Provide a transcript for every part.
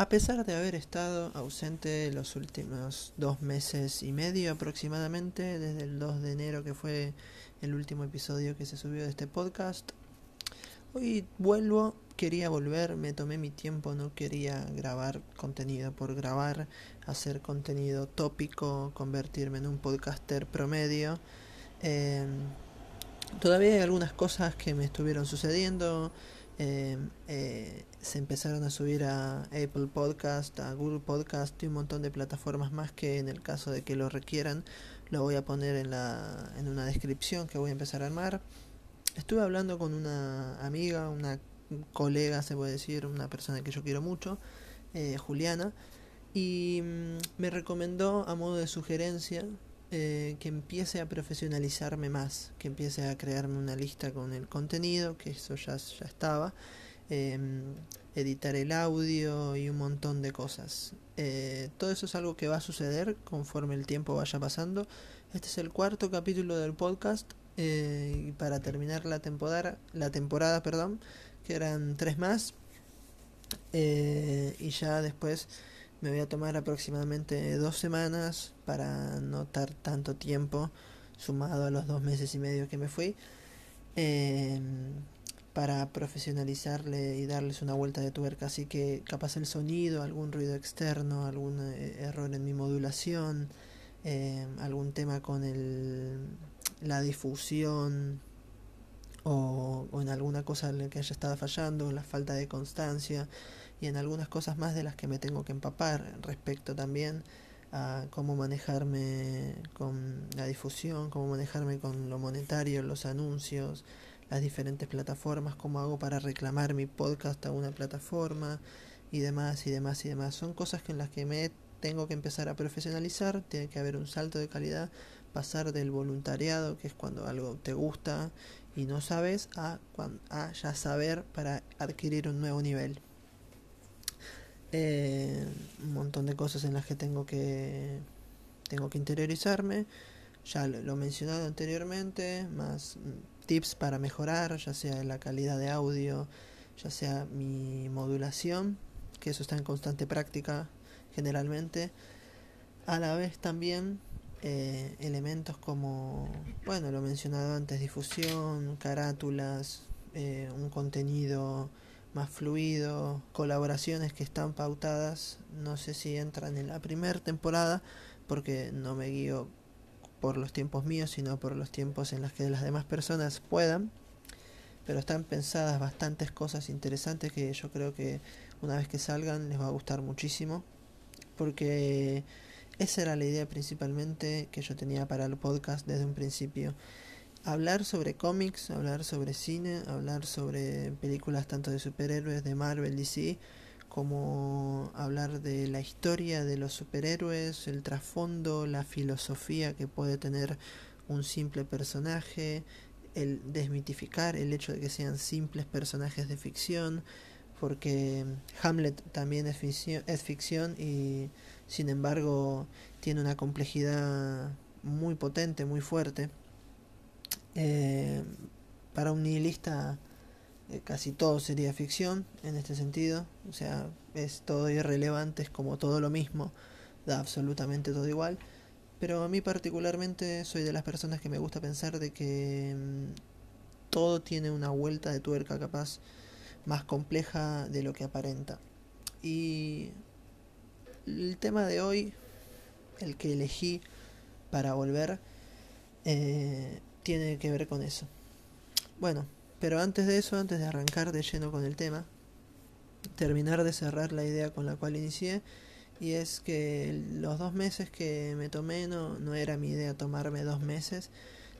A pesar de haber estado ausente los últimos dos meses y medio aproximadamente, desde el 2 de enero que fue el último episodio que se subió de este podcast, hoy vuelvo, quería volver, me tomé mi tiempo, no quería grabar contenido por grabar, hacer contenido tópico, convertirme en un podcaster promedio. Eh, todavía hay algunas cosas que me estuvieron sucediendo Em, eh, se empezaron a subir a Apple Podcast, a Google Podcast y un montón de plataformas más que en el caso de que lo requieran lo voy a poner en, la, en una descripción que voy a empezar a armar. Estuve hablando con una amiga, una colega, se puede decir, una persona que yo quiero mucho, eh, Juliana, y mm, me recomendó a modo de sugerencia eh, que empiece a profesionalizarme más, que empiece a crearme una lista con el contenido, que eso ya, ya estaba, em, editar el audio y un montón de cosas. Eh, todo eso es algo que va a suceder conforme el tiempo vaya pasando. Este es el cuarto capítulo del podcast eh, y para terminar la temporada, la temporada, perdón, que eran tres más y ya después me voy a tomar aproximadamente dos semanas para no estar tanto tiempo sumado a los dos meses y medio que me fui em, para profesionalizarle y darles una vuelta de tuerca. Así que capaz el sonido algún ruido externo algún eh, error en mi modulación em, algún tema con el, la difusión o, o en alguna cosa en la que haya estado fallando la falta de constancia y en algunas cosas más de las que me tengo que empapar respecto también a cómo manejarme con la difusión, cómo manejarme con lo monetario, los anuncios, las diferentes plataformas, cómo hago para reclamar mi podcast a una plataforma y demás y demás y demás. Son cosas en las que me tengo que empezar a profesionalizar, tiene que haber un salto de calidad, pasar del voluntariado, que es cuando algo te gusta y no sabes, a, a ya saber para adquirir un nuevo nivel eh, un montón de cosas en las que tengo que tengo que interiorizarme. Ya lo, he mencionado anteriormente más mm, tips para mejorar ya sea la calidad de audio ya sea mi modulación que eso está en constante práctica generalmente. A la vez también eh, elementos como bueno lo mencionado antes difusión carátulas eh, un contenido más fluido, colaboraciones que están pautadas, no sé si entran en la primera temporada, porque no me guío por los tiempos míos, sino por los tiempos en los que las demás personas puedan, pero están pensadas bastantes cosas interesantes que yo creo que una vez que salgan les va a gustar muchísimo, porque esa era la idea principalmente que yo tenía para el podcast desde un principio hablar sobre cómics, hablar sobre cine, hablar sobre películas tanto de superhéroes de Marvel, DC, como hablar de la historia de los superhéroes, el trasfondo, la filosofía que puede tener un simple personaje, el desmitificar el hecho de que sean simples personajes de ficción, porque Hamlet también es ficción, es ficción y sin embargo tiene una complejidad muy potente, muy fuerte. Eh, para un nihilista eh, casi todo sería ficción en este sentido, o sea, es todo irrelevante, es como todo lo mismo, da absolutamente todo igual, pero a mí particularmente soy de las personas que me gusta pensar de que mm, todo tiene una vuelta de tuerca capaz más compleja de lo que aparenta. Y el tema de hoy, el que elegí para volver, eh, tiene que ver con eso. Bueno, pero antes de eso, antes de arrancar de lleno con el tema, terminar de cerrar la idea con la cual inicié, y es que los dos meses que me tomé no, no era mi idea tomarme dos meses,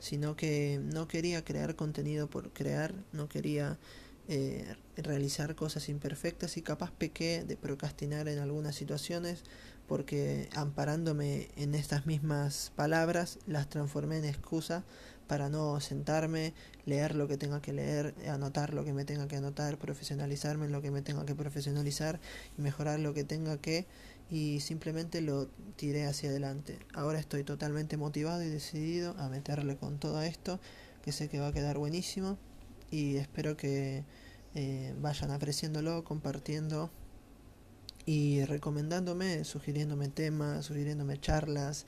sino que no quería crear contenido por crear, no quería eh, realizar cosas imperfectas y capaz pequé de procrastinar en algunas situaciones porque amparándome en estas mismas palabras las transformé en excusa para no sentarme, leer lo que tenga que leer, anotar lo que me tenga que anotar, profesionalizarme en lo que me tenga que profesionalizar y mejorar lo que tenga que y simplemente lo tiré hacia adelante. Ahora estoy totalmente motivado y decidido a meterle con todo esto, que sé que va a quedar buenísimo y espero que eh, vayan apreciándolo, compartiendo y recomendándome, sugiriéndome temas, sugiriéndome charlas.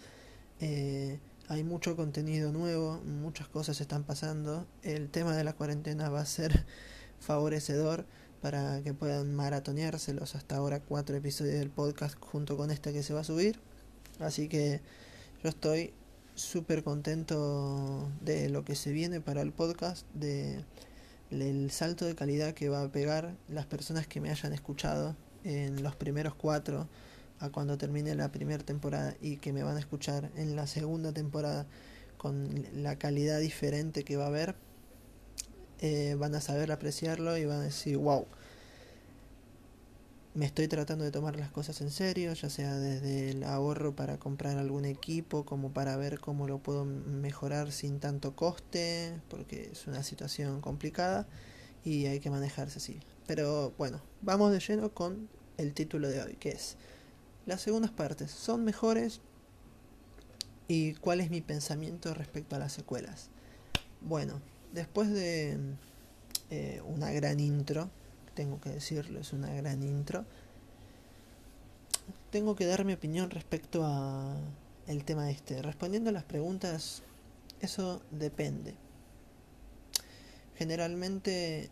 Eh, hay mucho contenido nuevo, muchas cosas están pasando. El tema de la cuarentena va a ser favorecedor para que puedan maratoneárselos hasta ahora cuatro episodios del podcast junto con este que se va a subir. Así que yo estoy súper contento de lo que se viene para el podcast, de el salto de calidad que va a pegar las personas que me hayan escuchado en los primeros cuatro a cuando termine la primera temporada y que me van a escuchar en la segunda temporada con la calidad diferente que va a haber, eh, van a saber apreciarlo y van a decir, wow, me estoy tratando de tomar las cosas en serio, ya sea desde el ahorro para comprar algún equipo, como para ver cómo lo puedo mejorar sin tanto coste, porque es una situación complicada y hay que manejarse así. Pero bueno, vamos de lleno con el título de hoy, que es las segundas partes. ¿Son mejores? ¿Y cuál es mi pensamiento respecto a las secuelas? Bueno, después de eh, una gran intro, tengo que decirlo, es una gran intro, tengo que dar mi opinión respecto a el tema este. Respondiendo a las preguntas, eso depende. Generalmente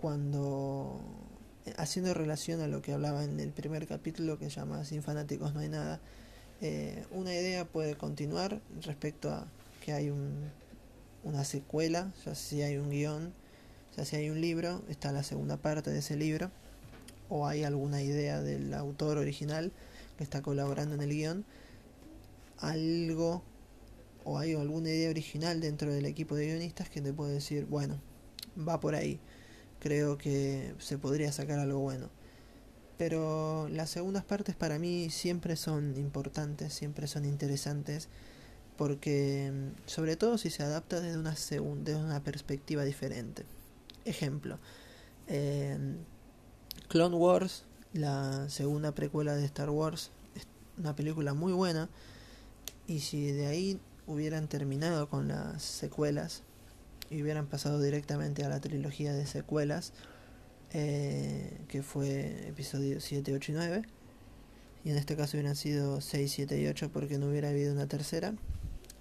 cuando haciendo relación a lo que hablaba en el primer capítulo que se llama Sin fanáticos no hay nada, eh, una idea puede continuar respecto a que hay un, una secuela, ya si hay un guion, ya si hay un libro, está la segunda parte de ese libro, o hay alguna idea del autor original que está colaborando en el guion, algo o hay alguna idea original dentro del equipo de guionistas que te puede decir, bueno, va por ahí creo que se podría sacar algo bueno. Pero las segundas partes para mí siempre son importantes, siempre son interesantes, porque mm, sobre todo si se adapta desde una, desde una perspectiva diferente. Ejemplo, Clone Wars, la segunda precuela de Star Wars, es una película muy buena, y si de ahí hubieran terminado con las secuelas, y hubieran pasado directamente a la trilogía de secuelas, eh, que fue episodio 7, 8 y 9. Y en este caso hubieran sido 6, 7 y 8 porque no hubiera habido una tercera.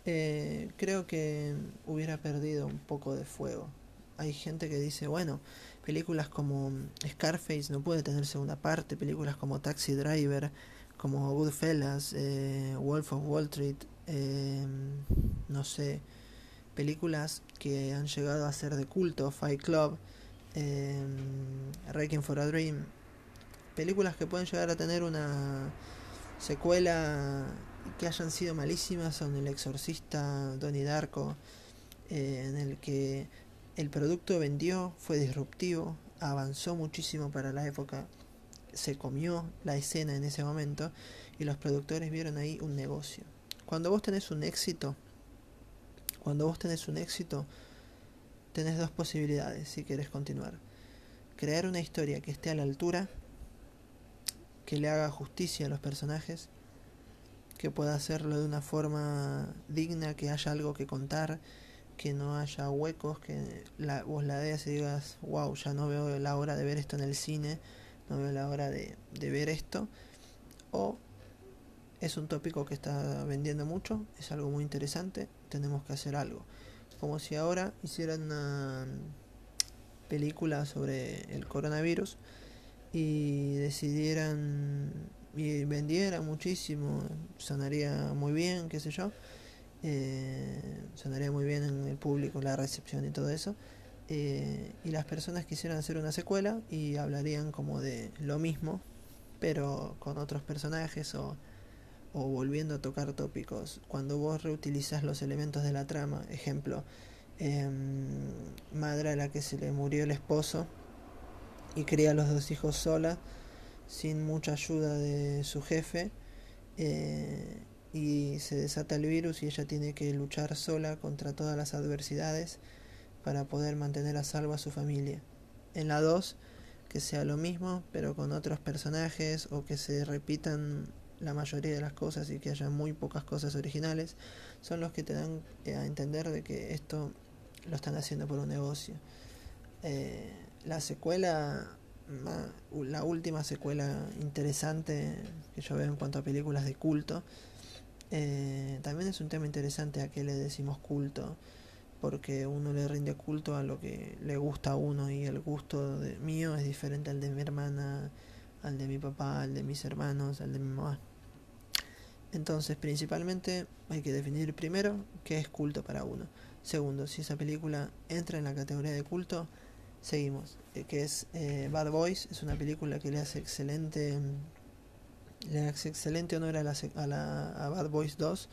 Eh, creo que hubiera perdido un poco de fuego. Hay gente que dice, bueno, películas como Scarface no puede tener segunda parte, películas como Taxi Driver, como Goodfellas, eh, Wolf of Wall Street, eh, no sé, películas que han llegado a ser de culto, Fight Club, eh, for a Dream, películas que pueden llegar a tener una secuela que hayan sido malísimas son El Exorcista, Donnie Darko, eh, en el que el producto vendió, fue disruptivo, avanzó muchísimo para la época, se comió la escena en ese momento y los productores vieron ahí un negocio. Cuando vos tenés un éxito, cuando vos tenés un éxito, tenés dos posibilidades si querés continuar. Crear una historia que esté a la altura, que le haga justicia a los personajes, que pueda hacerlo de una forma digna, que haya algo que contar, que no haya huecos, que la, vos la veas y digas, wow, ya no veo la hora de ver esto en el cine, no veo la hora de, de ver esto. O es un tópico que está vendiendo mucho, es algo muy interesante, tenemos que hacer algo. Como si ahora hicieran una película sobre el coronavirus y decidieran y vendieran muchísimo, sonaría muy bien, qué sé yo, eh, sonaría muy bien en el público, la recepción y todo eso. Eh, y las personas quisieran hacer una secuela y hablarían como de lo mismo, pero con otros personajes o o volviendo a tocar tópicos, cuando vos reutilizas los elementos de la trama, ejemplo, eh, madre a la que se le murió el esposo y cría a los dos hijos sola, sin mucha ayuda de su jefe, eh, y se desata el virus y ella tiene que luchar sola contra todas las adversidades para poder mantener a salvo a su familia. En la 2, que sea lo mismo, pero con otros personajes o que se repitan la mayoría de las cosas y que haya muy pocas cosas originales, son los que te dan eh, a entender de que esto lo están haciendo por un negocio. Eh, la secuela la última secuela interesante que yo veo en cuanto a películas de culto. Eh, también es un tema interesante a qué le decimos culto, porque uno le rinde culto a lo que le gusta a uno y el gusto de, mío es diferente al de mi hermana, al de mi papá, al de mis hermanos, al de mi mamá. Entonces, principalmente hay que definir primero qué es culto para uno. Segundo, si esa película entra en la categoría de culto, seguimos. Eh, que es eh, Bad Boys, es una película que le hace excelente le hace excelente honor a, la, a, la, Bad Boys 2.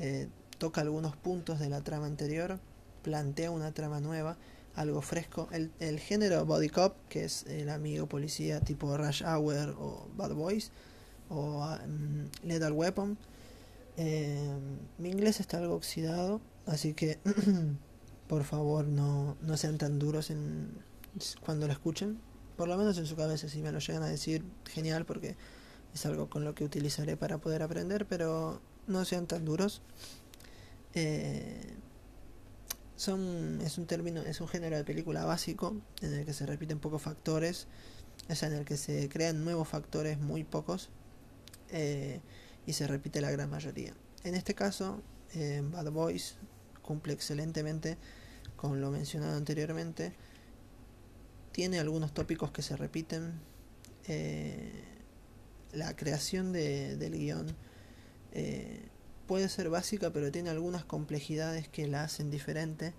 Eh, toca algunos puntos de la trama anterior, plantea una trama nueva, algo fresco. El, el género Body Cop, que es el amigo policía tipo Rush Hour o Bad Boys, o um, Lethal Weapon. Eh, mi inglés está algo oxidado, así que por favor no, no sean tan duros en, cuando lo escuchen. Por lo menos en su cabeza, si me lo llegan a decir, genial, porque es algo con lo que utilizaré para poder aprender, pero no sean tan duros. Eh, son, es un término, es un género de película básico en el que se repiten pocos factores, es en el que se crean nuevos factores muy pocos eh, y se repite la gran mayoría. En este caso, eh, Bad Boys cumple excelentemente con lo mencionado anteriormente. Tiene algunos tópicos que se repiten. Eh, la creación de, del guion puede ser básica, pero tiene algunas complejidades que la hacen diferente,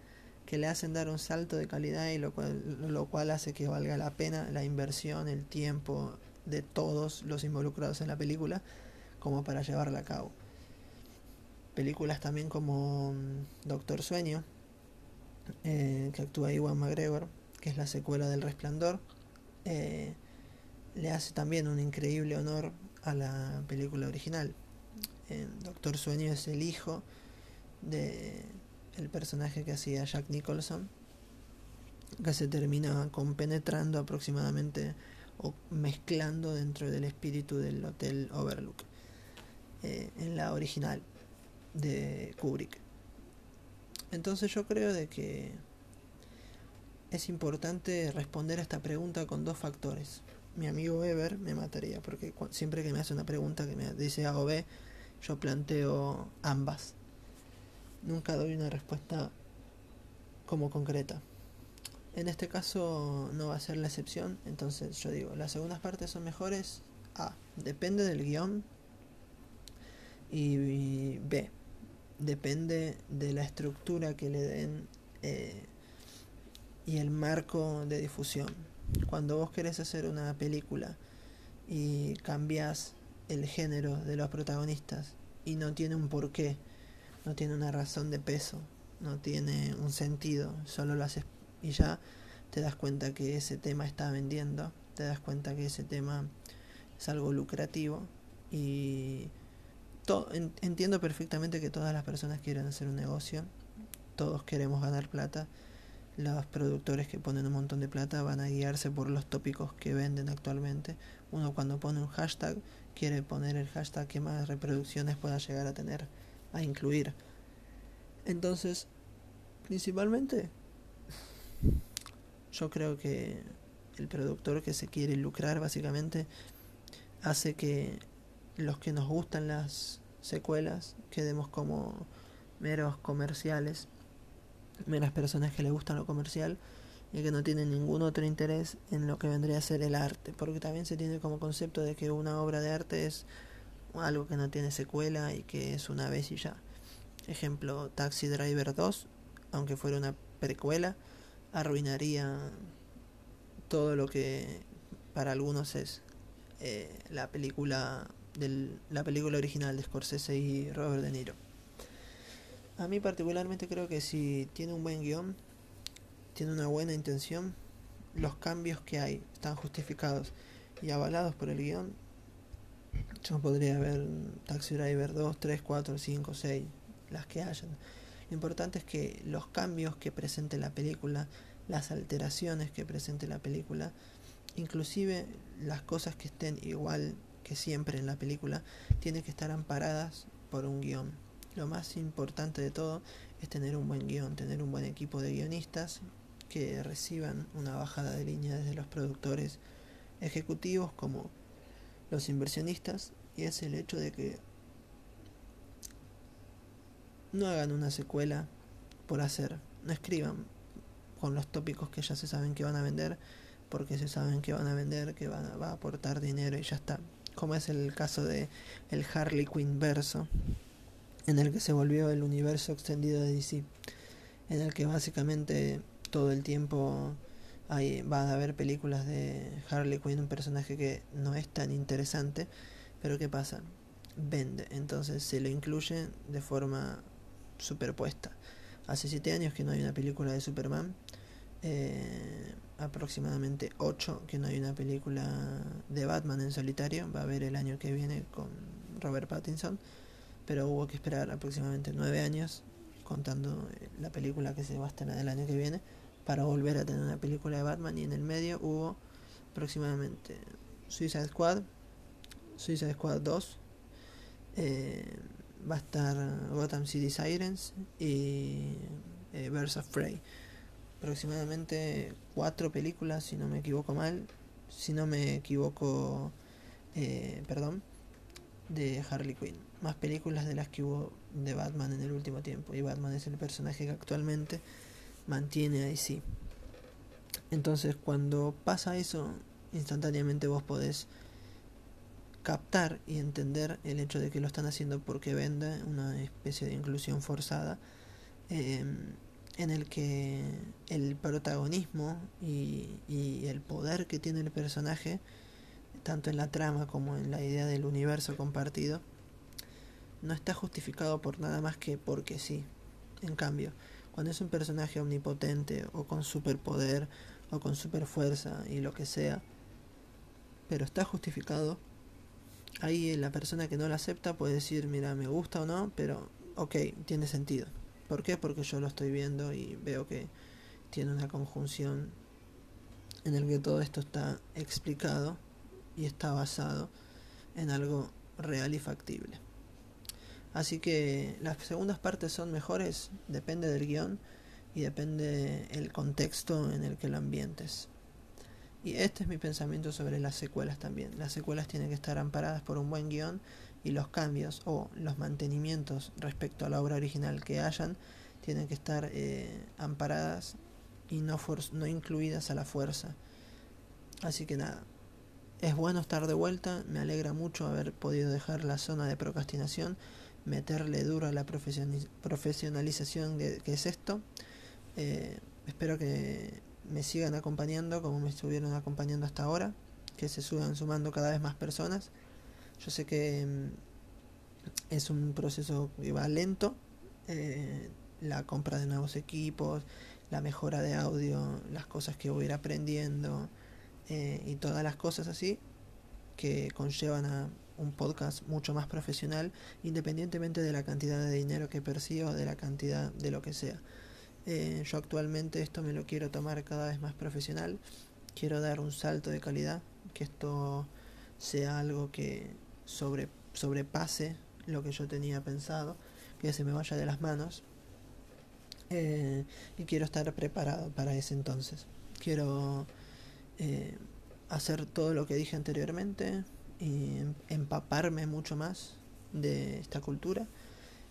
que le hacen dar un salto de calidad y lo cual, lo cual hace que valga la pena la inversión, el tiempo, de todos los involucrados en la película como para llevarla a cabo. Películas también como mm, Doctor Sueño, eh, que actúa Iwan McGregor, que es la secuela del Resplandor, eh, le hace también un increíble honor a la película original. Doctor Sueño es el hijo de el personaje que hacía Jack Nicholson, que se termina compenetrando aproximadamente o mezclando dentro del espíritu del Hotel Overlook eh, en la original de Kubrick. Entonces yo creo de que es importante responder a esta pregunta con dos factores. Mi amigo Weber me mataría porque siempre que me hace una pregunta que me dice A o B, yo planteo ambas. Nunca doy una respuesta como concreta. En este caso no va a ser la excepción, entonces yo digo, las segundas partes son mejores. A, depende del guion. Y B, depende de la estructura que le den eh, y el marco de difusión. Cuando vos querés hacer una película y cambias el género de los protagonistas y no tiene un porqué, no tiene una razón de peso, no tiene un sentido, solo lo haces y ya te das cuenta que ese tema está vendiendo, te das cuenta que ese tema es algo lucrativo y entiendo perfectamente que todas las personas quieren hacer un negocio, todos queremos ganar plata, los productores que ponen un montón de plata van a guiarse por los tópicos que venden actualmente. Uno cuando pone un hashtag quiere poner el hashtag que más reproducciones pueda llegar a tener, a incluir. Entonces, principalmente yo creo que el productor que se quiere lucrar básicamente hace que los que nos gustan las secuelas quedemos como meros comerciales, meras personas que le gustan lo comercial y que no tienen ningún otro interés en lo que vendría a ser el arte, porque también se tiene como concepto de que una obra de arte es algo que no tiene secuela y que es una vez y ya. Ejemplo, Taxi Driver 2, aunque fuera una precuela, arruinaría todo lo que para algunos es eh, la película del, la película original de Scorsese y Robert De Niro. A mí particularmente creo que si tiene un buen guion, tiene una buena intención, los cambios que hay están justificados y avalados por el guion, yo podría ver Taxi Driver 2, 3, 4, 5, 6, las que hayan. Lo importante es que los cambios que presente la película, las alteraciones que presente la película, inclusive las cosas que estén igual que siempre en la película, tienen que estar amparadas por un guion. Lo más importante de todo es tener un buen guion, tener un buen equipo de guionistas que reciban una bajada de línea desde los productores ejecutivos como los inversionistas y es el hecho de que no hagan una secuela por hacer, no escriban con los tópicos que ya se saben que van a vender, porque se saben que van a vender, que van a, va a aportar dinero y ya está. Como es el caso de el Harley Quinn verso, en el que se volvió el universo extendido de DC, en el que básicamente todo el tiempo hay, va a haber películas de Harley Quinn, un personaje que no es tan interesante, pero ¿qué pasa? Vende, entonces se lo incluye de forma superpuesta. Hace siete años que no hay una película de Superman, eh, aproximadamente ocho que no hay una película de Batman en solitario, va a haber el año que viene con Robert Pattinson, pero hubo que esperar aproximadamente nueve años, contando la película que se va a estrenar el año que viene, para volver a tener una película de Batman y en el medio hubo aproximadamente Suicide Squad, Suicide Squad 2, eh, va a estar Gotham City Sirens y eh, of Prey. Aproximadamente cuatro películas, si no me equivoco mal, si no me equivoco, eh, perdón, de Harley Quinn. Más películas de las que hubo de Batman en el último tiempo. Y Batman es el personaje que actualmente mantiene a DC. Entonces cuando pasa eso, instantáneamente vos podés captar y entender el hecho de que lo están haciendo porque vende una especie de inclusión forzada em, en el que el protagonismo y, el poder que tiene el personaje tanto en la trama como en la idea del universo compartido no está justificado por nada más que porque sí en cambio cuando es un personaje omnipotente o con superpoder o con superfuerza y lo que sea, pero está justificado, ahí la persona que no lo acepta puede decir, mira, me gusta o no, pero ok, tiene sentido. ¿Por qué? Porque yo lo estoy viendo y veo que tiene una conjunción en el que todo esto está explicado y está basado en algo real y factible. Así que las segundas partes son mejores, depende del guion y depende el contexto en el que lo ambientes. Y este es mi pensamiento sobre las secuelas también. Las secuelas tienen que estar amparadas por un buen guion y los cambios o los mantenimientos respecto a la obra original que hayan tienen que estar eh, amparadas y no, no incluidas a la fuerza. Así que nada, es bueno estar de vuelta, me alegra mucho haber podido dejar la zona de procrastinación meterle duro a la profesionalización que es esto. Eh, espero que me sigan acompañando como me estuvieron acompañando hasta ahora, que se suban sumando cada vez más personas. Yo sé que mm, es un proceso que va lento, eh, la compra de nuevos equipos, la mejora de audio, las cosas que voy a ir aprendiendo eh, y todas las cosas así que conllevan a un podcast mucho más profesional, independientemente de la cantidad de dinero que percibo, de la cantidad de lo que sea. Eh, yo actualmente esto me lo quiero tomar cada vez más profesional, quiero dar un salto de calidad, que esto sea algo que sobre, sobrepase lo que yo tenía pensado, que se me vaya de las manos. Eh, y quiero estar preparado para ese entonces. Quiero eh, hacer todo lo que dije anteriormente, y empaparme mucho más de esta cultura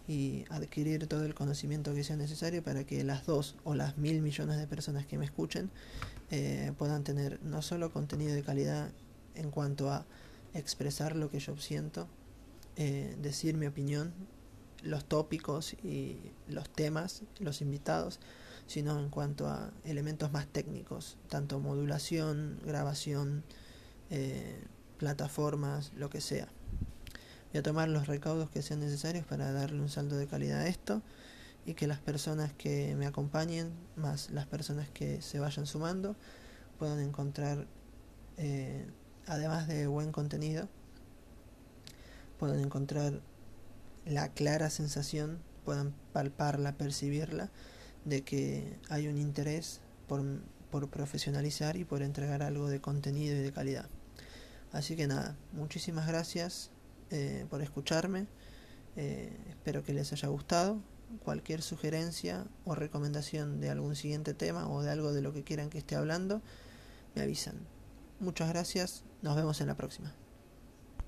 y adquirir todo el conocimiento que sea necesario para que las dos o las mil millones de personas que me escuchen eh, puedan tener no solo contenido de calidad en cuanto a expresar lo que yo siento, eh, decir mi opinión, los tópicos y los temas, los invitados, sino en cuanto a elementos más técnicos, tanto modulación, grabación, eh, plataformas, lo que sea. Voy a tomar los recaudos que sean necesarios para darle un salto de calidad a esto y que las personas que me acompañen, más las personas que se vayan sumando, puedan encontrar, eh, además de buen contenido, puedan encontrar la clara sensación, puedan palparla, percibirla, de que hay un interés por, por profesionalizar y por entregar algo de contenido y de calidad. Así que nada, muchísimas gracias eh, por escucharme. Eh, espero que les haya gustado cualquier sugerencia o recomendación de algún siguiente tema o de algo de lo que quieran que esté hablando, me avisan. Muchas gracias, nos vemos en la próxima.